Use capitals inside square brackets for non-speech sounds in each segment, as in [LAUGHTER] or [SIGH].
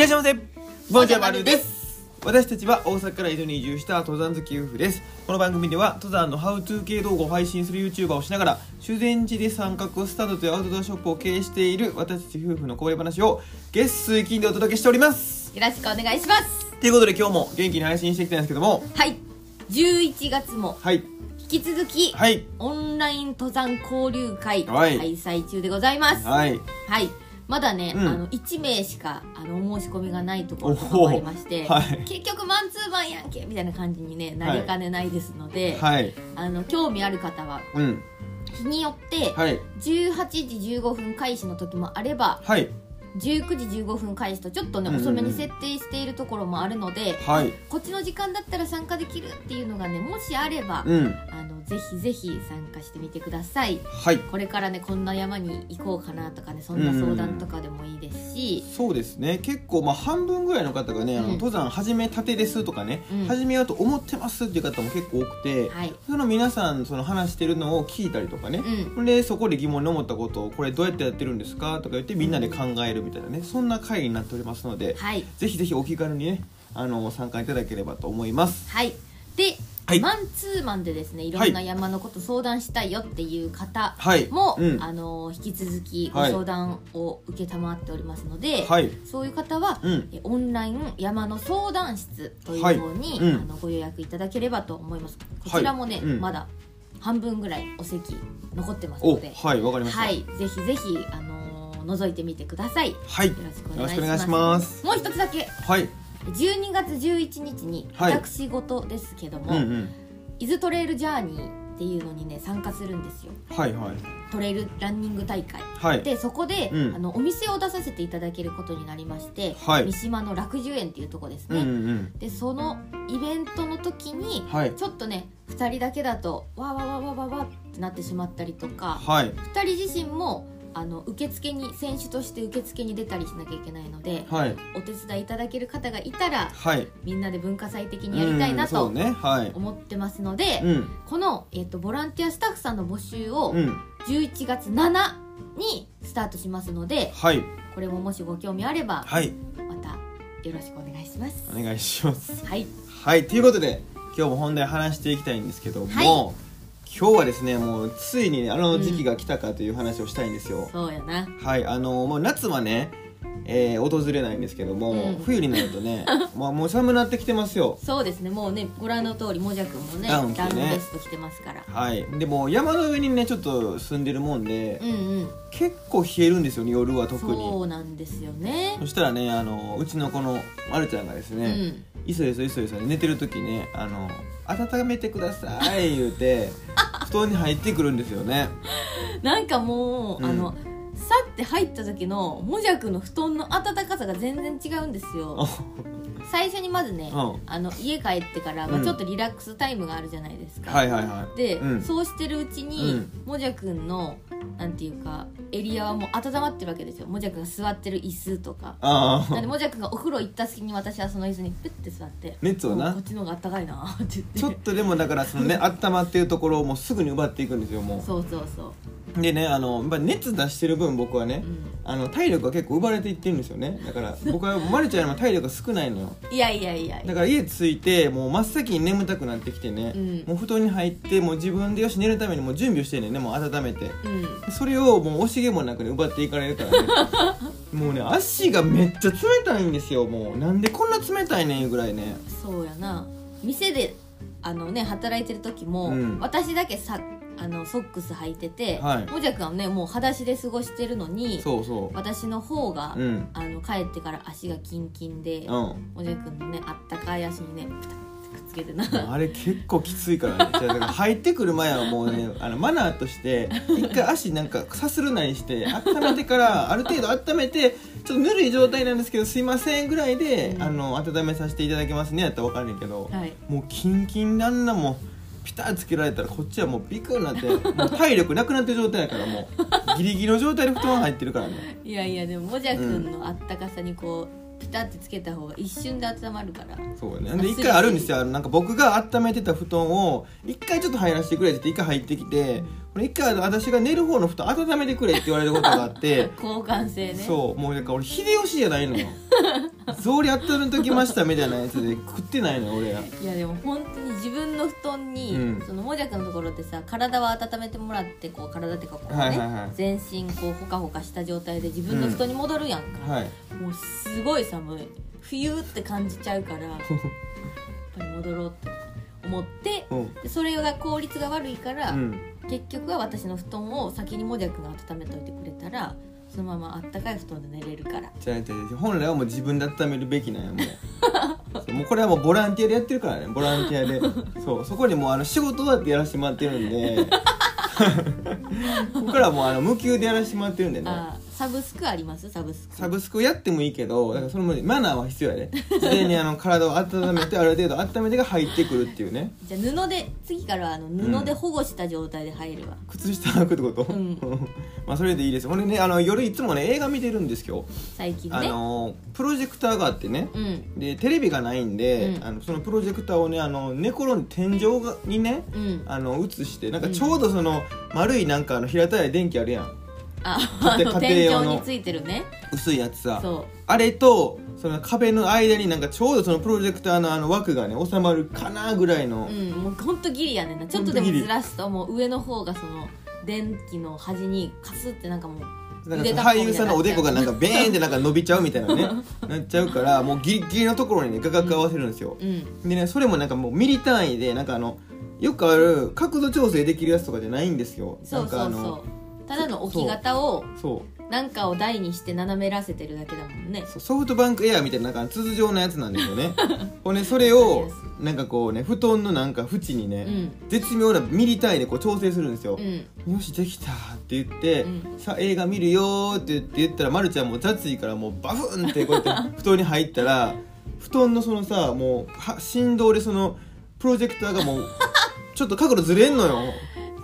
らっしゃいませ。ボンジャマルです。私たちは大阪から江戸に移住した登山好き夫婦です。この番組では登山のハウトゥー系動画を配信する YouTuber をしながら修善寺で三角スタートというアウトドアショップを経営している私たち夫婦のこぼれ話を月水金でお届けしております。よろしくお願いします。ということで今日も元気に配信していきたいんですけども。はい。11月もはい。引き続き、はい。オンライン登山交流会はい。開催中でございます。はい、はいまだね、うん。あの1名しかあのお申し込みがないところとかもありまして、はい。結局マンツーマンやんけみたいな感じに、ね、なりかねないですので、はい。あの興味ある方はうん。日によってはい。18時15分開始の時もあればはい19時15分開始とちょっとねうんうん遅めに設定しているところもあるので、はい。こっちの時間だったら参加できるっていうのがねもしあれば、うん。あのぜひぜひ参加してみてください。はい。これからねこんな山に行こうかなとかねそんな相談とかでもいいですし、そうですね。結構まあ半分ぐらいの方がね、あのうん登山始めたてですとかね、うん。始めようと思ってますっていう方も結構多くて、はい。その皆さんその話してるのを聞いたりとかね、うでそこで疑問に思ったことをこれどうやってやってるんですかとか言ってみんなで考えるみたいなねそんな会になっておりますので、はい。ぜひぜひお気軽にねあの参加いただければと思います。はい。で、はい。マンツーマンでですねい。ろんな山のこと相談したいよっていう方はい。も、うん。あの引き続きごはい。相談を受けたまっておりますので、はい。そういう方は、うん。えオンライン山の相談室という方に、はい。うん。あのご予約いただければと思います。こちらもね、まだ半分ぐらいお席残ってますおのではいわかりました。はい。ぜひぜひあのー覗いてみてください。よはいよろしくお願いします。もう一つだけ。はい。12月11日にはい。私事ですけども、うんうん。伊豆トレイルジャーニーっていうのにね参加するんですよ。はいはい。トレイルランニング大会。はい。でそこで、うん。あのお店を出させていただけることになりまして、はい。三島の楽寿園っていうとこですうんうね、んうん。でそのイベントの時に、はい。ちょっとね2人だけだとわわわわわわってなってしまったりとかはい。2人自身もあの受付に選手として受付に出たりしなきゃいけないのではい。お手伝いいただける方がいたらはい。みんなで文化祭的にやりたいなとうんそうね。はい。思ってますので、うん。この、えっとボランティアスタッフさんの募集をうん。11月7にスタートしますのではい。これももしご興味あればはい。またよろしくお願いします。お願いします。はい。はい。ということで今日も本題話していきたいんですけども、はい今日はですねもうついにねあの時期が来たかという話をしたいんですよ、そうやな。はいあのもう夏はね、えー訪れないんですけども、うん。冬になるとね [LAUGHS] まあもう寒くなってきてますよ。そうですねもうねご覧の通りもじゃくんもねダウンねベスト着てますから。はい。でも山の上にねちょっと住んでるもんで、うんうん。結構冷えるんですよね夜は特に。そうなんですよね。そしたらねあのうちのこのまるちゃんがですうね、ん。いそいそいそいそ寝てる時ねあの温めてください言うて布団に入ってくるんですよね。なんかもう、うん。あのさって入った時のもじゃくんの布団の暖かさが全然違うんですよ。最初にまずね、うん。あの家帰ってから、まあ、うん。ちょっとリラックスタイムがあるじゃないですか、はいはいはい。で、うん。そうしてるうちに、うん。もじゃくんのなんていうかエリアはもう温まってるわけですよ。もじゃくんが座ってる椅子とか。ああなんでもじゃくんがお風呂行った隙に私はその椅子にプッて座って熱をな。おこっちの方があったかいな。って言って。ちょっとでもだからそのね [LAUGHS] 温まってるところをもうすぐに奪っていくんですよもそうそうそううでねあの熱出してる分僕はね、うん。あの体力が結構奪われていってるんですよね。だから僕はまるちゃんよりも体力が少ないのよ。いやいやいや。だから家着いてもう真っ先に眠たくなってきてね、うん。もう布団に入ってもう自分でよし寝るためにもう準備をしてんねんねもう温めて。うん。それをもう惜しげもなくね奪っていかれるからね。[LAUGHS] もうね足がめっちゃ冷たいんですよもう。なんでこんな冷たいねんぐらいね。そうやな。店であのね働いてる時も、うん。私だけさあのソックス履いてて、はい。もじゃくんはねもう裸足で過ごしてるのにそうそう。私の方が、うん。あの帰ってから足がキンキンで、うん。もじゃくんのねあったかい足にねくっつけてな。あれ結構きついからね。だから入ってくる前はもうね [LAUGHS] あのマナーとして一回足なんかさするなりして温めてからある程度温めてちょっとぬるい状態なんですけどすいませんぐらいで、うん。あの温めさせていただきますねやったら分かんないけど、はい。もうキンキンであんなもうピタッつけられたらこっちはもうビクになってもう体力なくなってる状態やからもうギリギリの状態で布団入ってるからね。いやいやでももじゃくんのあったかさにこうピタッてつけた方が一瞬で温まるから。そうね。で一回あるんですよ。なんか僕が温めてた布団を一回ちょっと入らせてくれって言って一回入ってきてこれ一回私が寝る方の布団温めてくれって言われることがあって [LAUGHS] 交換性ね。そう。もうなんか俺秀吉じゃないのよ [LAUGHS] 草履温めときましたみたいなやつで食ってないの俺らいやでも本当に自分の布団に、うん。そのもじゃくのところでさ体は温めてもらってこう体っていうかこうね、はいはいはい。全身こうほかほかした状態で自分の布団に戻るやんか、はい。もうすごい寒い。冬って感じちゃうから [LAUGHS] やっぱり戻ろうって思ってうん。でそれが効率が悪いから、うん。結局は私の布団を先にもじゃくが温めといてくれたらそのままあったかい布団で寝れるから。じゃあじゃあ本来はもう自分で温めるべきなんやも [LAUGHS] う。もうこれはもうボランティアでやってるからね。ボランティアで。[LAUGHS] そうそこにもうあの仕事だってやらせてもらってるんで。[LAUGHS] ここからはもうあの無給でやらせてもらってるんでね。あサブスクあります？サブスク。サブスクやってもいいけどだからそのマナーは必要やで。事前にあの体を温めてある程度温めてが入ってくるっていうね。じゃあ布で次からはあの布で保護した状態で入るわ、靴下履くってこと、うん。[LAUGHS] まあそれでいいですほんでねあの夜いつもね映画見てるんです今日最近ね。あのプロジェクターがあってね。うん。でテレビがないんで、うん。あのそのプロジェクターをねあの寝転んで天井がにねうん。あの映してなんかちょうどその丸いなんかあの平たい電気あるやんあの天井についてるね。薄いやつさ。そあれとその壁の間になんかちょうどそのプロジェクターのあの枠がね収まるかなぐらいの。う、うんもうほんとギリやねんな。ちょっとでもずらすともう上の方がその電気の端にカスってなんかもうなんか俳優さんのおでこがなんかベーンってなんか伸びちゃうみたいなねなっちゃうからもうギリギリのところにね画角合わせるんですよ、うん。でねそれもなんかもうミリ単位でなんかあのよくある角度調整できるやつとかじゃないんですよ。そうそうなんかあのそうただの置き型をそう。なんかを台にして斜めらせてるだけだもんね。そう。ソフトバンクエアみたいななんか筒状のやつなんですよね。[LAUGHS] ほんでそれをなんかこうね布団のなんか縁にね、うん。絶妙なミリ単位でこう調整するんですよ。う、ん。よしできたって言って、うん。さあ映画見るよーって言って言ったらまるちゃんも雑いからもうバフンってこうやって [LAUGHS] 布団に入ったら布団のそのさもうは振動でそのプロジェクターがもう [LAUGHS] ちょっと角度ずれんのよ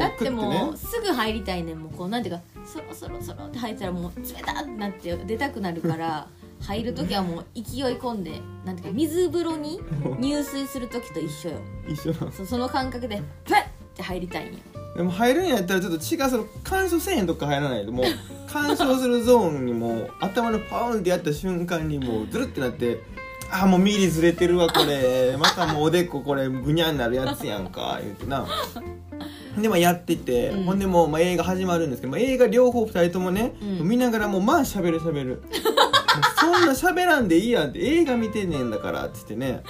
だってもうすぐ入りたいねんもうこうなんていうかそろそろそろって入ったらもう冷たってなって出たくなるから入る時はもう勢い込んでなんていうか水風呂に入水する時と一緒よ。一緒そうその感覚でプッって入りたいんよ。でも入るんやったらちょっと違うその干渉せえへんとこから入らないともう [LAUGHS] 干渉するゾーンにもう頭のパウンってやった瞬間にもうズルってなってあーもうミリずれてるわこれ。またもうおでここれぐにゃになるやつやんか言うてなでまあやってて、うん。ほんでもう、まあ、映画始まるんですけど、まあ、映画両方2人ともね、うん。見ながらもうまあしゃべる。しゃべるそんなしゃべらんでいいやんって映画見てんねんだからっつってね。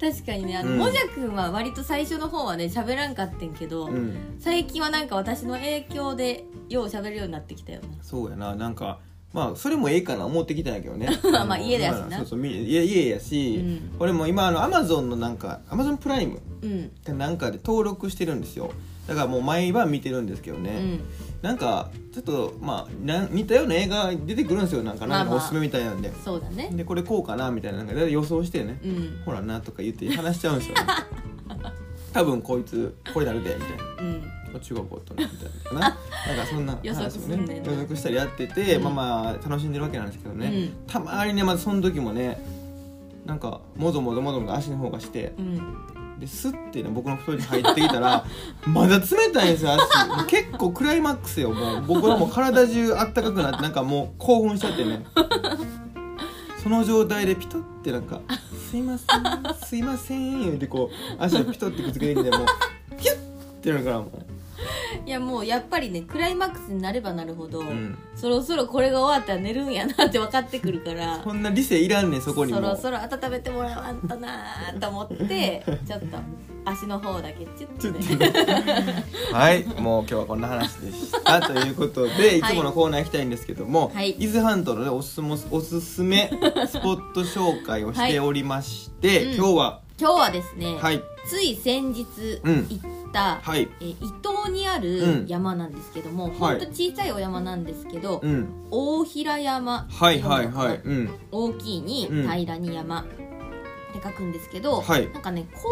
確かにねあの、うん。もじゃくんは割と最初の方はね喋らんかってんけど、うん。最近はなんか私の影響でよう喋るようになってきたよなそうやな。なんかまあそれもええかな思ってきたんやけどね。[LAUGHS] まあ家でやしな。そうそうみ家家やし、うん。これも今あのアマゾンのなんかアマゾンプライムうん。かなんかで登録してるんですよだからもう毎晩見てるんですけどね、うん。なんかちょっとまあな似たような映画出てくるんですよ。なんかなんかまあ。まあおすすめみたいなんで、そうだね。でこれこうかなみたいな。なんか予想してね、うん。ほらなとか言って話しちゃうんですよ、ね、[LAUGHS] 多分こいつこれなるでみたいな。うん。中学校とねみたいなな。[LAUGHS] んかそんな話をね予測したりやってて、うん。まあまあ楽しんでるわけなんですけどね、うん。たまにねまずその時もねなんかもぞもぞもぞもぞ足の方がしてうんですってね僕の布団に入ってきたら [LAUGHS] まだ冷たいんですよ足。結構クライマックスよもう。僕はもう体中あったかくなってなんかもう興奮しちゃってね。その状態でピトってなんか「すいませんすいません」ってこう足をピトってくっつけてきてもうキュッってなるからもう。[LAUGHS] いやもうやっぱりねクライマックスになればなるほど、ん。そろそろこれが終わったら寝るんやなって分かってくるからこんな理性いらんねんそこに。もそろそろ温めてもらわんとなーと思ってちょっと足の方だけチュッとね。はいもう今日はこんな話でしたということでい。つものコーナー行きたいんですけども、はい。伊豆半島の、ね、おすすめおすすめスポット紹介をしておりまして、うん。今日は今日はですね、はい。つい先日うん。行った、はい。え伊東にあうるん。山なんですけども、はい。ほんと小さいお山なんですけど、うん。大平山はいはいはい。うん。大きいにうん。平らに山って書くんですけど、はい。なんかね公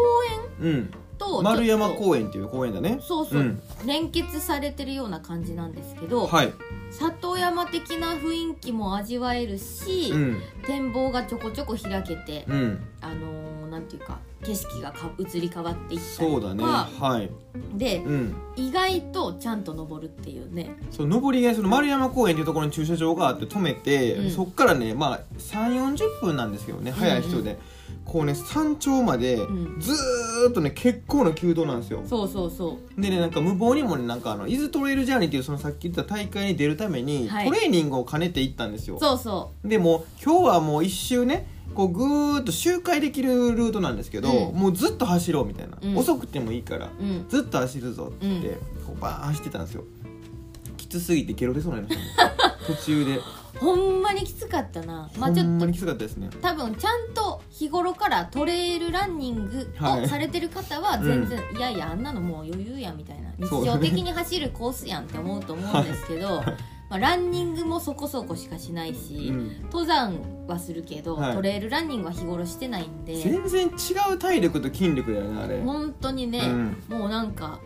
園うん。と丸山公園っていう公園だね。そうそう、ん。連結されてるような感じなんですけど、はい。里山的な雰囲気も味わえるし、うん。展望がちょこちょこ開けて、うんあのーなんていうか景色がか移り変わっていったりそうだねとか、はい。でうん。意外とちゃんと登るっていうね。そう上りがその丸山公園っていうところに駐車場があって止めて、うん。そっからねまあ3 4 0分なんですけどね早い人で、こうね山頂までん。ずーっとね結構な急登なんですよ。そうそうそう。でねなんか無謀にもねなんかあの伊豆トレイルジャーニーっていうそのさっき言った大会に出るために、はい。トレーニングを兼ねて行ったんですよ。そうそでもう今日はもう一周ねこうぐーっと周回できるルートなんですけど、うん。もうずっと走ろうみたいな、うん。遅くてもいいからううん。ずっと走るぞって言って、こうバーン走ってたんですよ。きつすぎてゲロ出そうになりましたね。[LAUGHS] 途中で。ほんまにきつかったな。まあちょっと。ほんまにきつかったですね。多分ちゃんと日頃からトレイルランニングはい。をされてる方は全然、いやいやあんなのもう余裕やみたいな。日常的に走るコースやんって思うと思うんですけど、[LAUGHS] まあ、ランニングもそこそこしかしないし、うん。登山はするけど、はい。トレイルランニングは日頃してないんで。全然違う体力と筋力だよねあれ。本当にね、もうなんか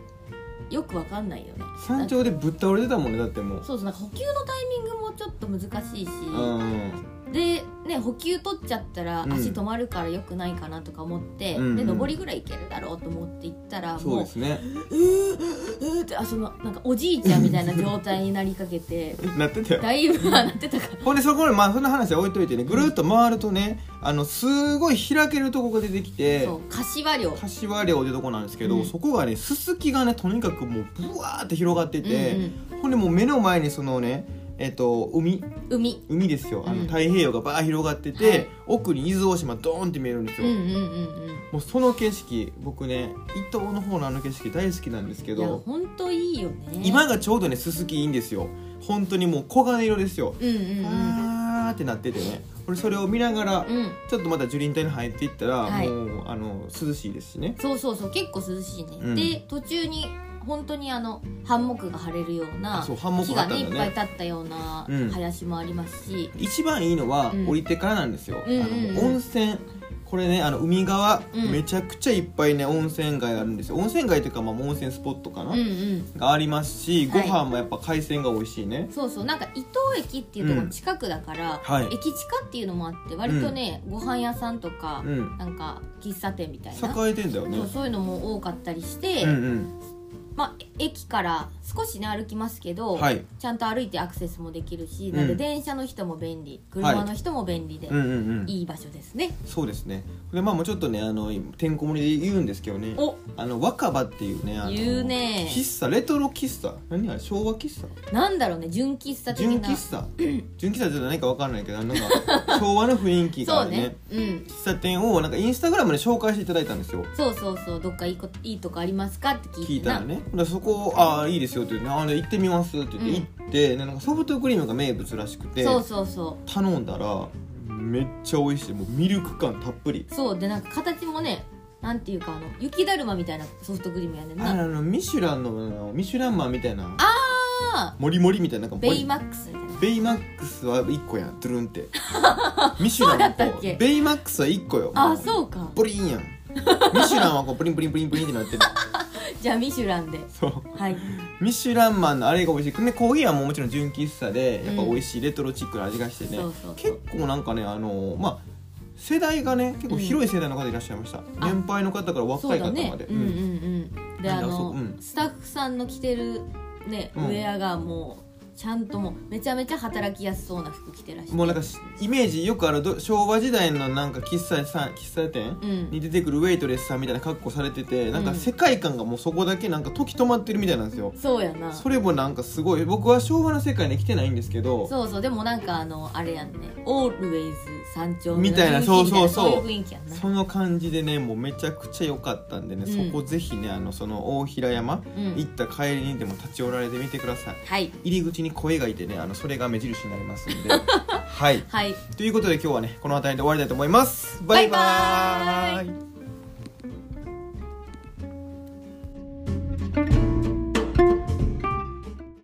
よくわかんないよね。山頂でぶっ倒れてたもんねだってもう。そうそうなんか補給のタイミングもちょっと難しいし、うんでね補給取っちゃったらうん。足止まるからよくないかなとか思って、うんうん。で上りぐらい行けるだろうと思って行ったらそうもうですね。うーうーってあそのなんかおじいちゃんみたいな状態になりかけて [LAUGHS] なってたよ。だいぶはなってたから。ほんでそこにまあそんな話は置いといてねぐるっと回るとねあのすごい開けるとこが出てきてそう柏寮柏寮ってとこなんですけど、うん。そこがねすすきがねとにかくもうブワーって広がってて、うん。ほんでもう目の前にそのねえっ、と海。うん、海。海ですよ。あのうん。太平洋がバー広がってて、はい。奥に伊豆大島ドーンって見えるんですよ、うんうんうんうんもうその景色僕ね伊東の方のあの景色大好きなんですけいやど本当いいよね。今がちょうどねすすきいいんですよ。本当にもう黄金色ですよ、うんうんうんあーってなっててね。俺それを見ながら、うん。ちょっとまた樹林帯に入っていったら、はい。もうあの涼しいですしね。そうそうそう結構涼しいね、うん。で途中に本当にあのハンモックが張れるようなあそうハンモック木がねいっぱい立ったようなうん。林もありますし、一番いいのはうん。降りてからなんですよ、うんうんうん。あの温泉これねあの海側、うん。めちゃくちゃいっぱいね温泉街あるんですよ。温泉街というか、まあ、温泉スポットかな、うんうん。がありますしごはい。飯もやっぱ海鮮が美味しいね、そうそう。なんか伊東駅っていうところ近くだから、はい。駅近っていうのもあって割とね、ご飯屋さんとか、うん。なんか喫茶店みたいな、栄えてんだよね。そうそういうのも多かったりして、うんうんまあ、駅から少しね歩きますけど、はい。ちゃんと歩いてアクセスもできるし、うん。なんで電車の人も便利車の人も便利で、うんうんうん。いい場所ですね。そうですね。でまあもうちょっとねあのてんこ盛りで言うんですけどね。お。あの若葉っていうねあの言うね。喫茶レトロ喫茶。何あれ昭和喫茶？なんだろうね純喫茶的な。純喫茶？[CLEARS THROAT] 純喫茶って何か分かんないけどなんか昭和の雰囲気があるね。そうね。うん。喫茶店をなんかインスタグラムで紹介していただいたんですよ。そうそうそう。どっかいいこいいとこありますかって聞いたらねでそこああいいですよって言ってあで行ってみますって言って行って、でなんかソフトクリームが名物らしくてそうそうそ頼んだらめっちゃ美味しい。もうミルク感たっぷり。うそう。でなんか形もねなんていうかあの雪だるまみたいなソフトクリームやねんあなのミシュランのミシュランマンみたいな。あモリモリみたいななんかベイマックスみたいな。ベイマックスは1個やん。トゥルンって。[LAUGHS] ミシュランベイマックスは1個よ。あそうか。プリンやん。ミシュランはこうプリンプリンプリンプリンってなってるじゃあミシュランで。そう。はい。ミシュランマンのあれが美味しい。でコーヒーはもうもちろん純喫茶でやっぱ美味しいレトロチックな味がしてね、そうそうそう。結構なんかねあのまあ世代がね結構広い世代の方いらっしゃいました、年配の方から若い方まで、うんうんうん。であの、スタッフさんの着てるね、うん。ウェアがもうちゃんともうめちゃめちゃ働きやすそうな服着てらっしゃる。もうなんかしイメージよくあるど昭和時代のなんか喫茶さん喫茶店うん。に出てくるウェイトレスさんみたいな格好されててなんかうん世界観がもうそこだけなんか時止まってるみたいなんですよ。そうやな。それもなんかすごい僕は昭和の世界に来てないんですけどそうそうでもなんかあのあれやんね。オールウェイズ山頂のみたいなそうそうそう。その感じでねもうめちゃくちゃ良かったんでね、うん。そこぜひねあのその大平山、うん。行った帰りにでも立ち寄られてみてください。はい。入り口に声がいてねあのそれが目印になりますんで。[LAUGHS] はい。はい。ということで今日はねこの辺りで終わりたいと思います。バイババイバーイ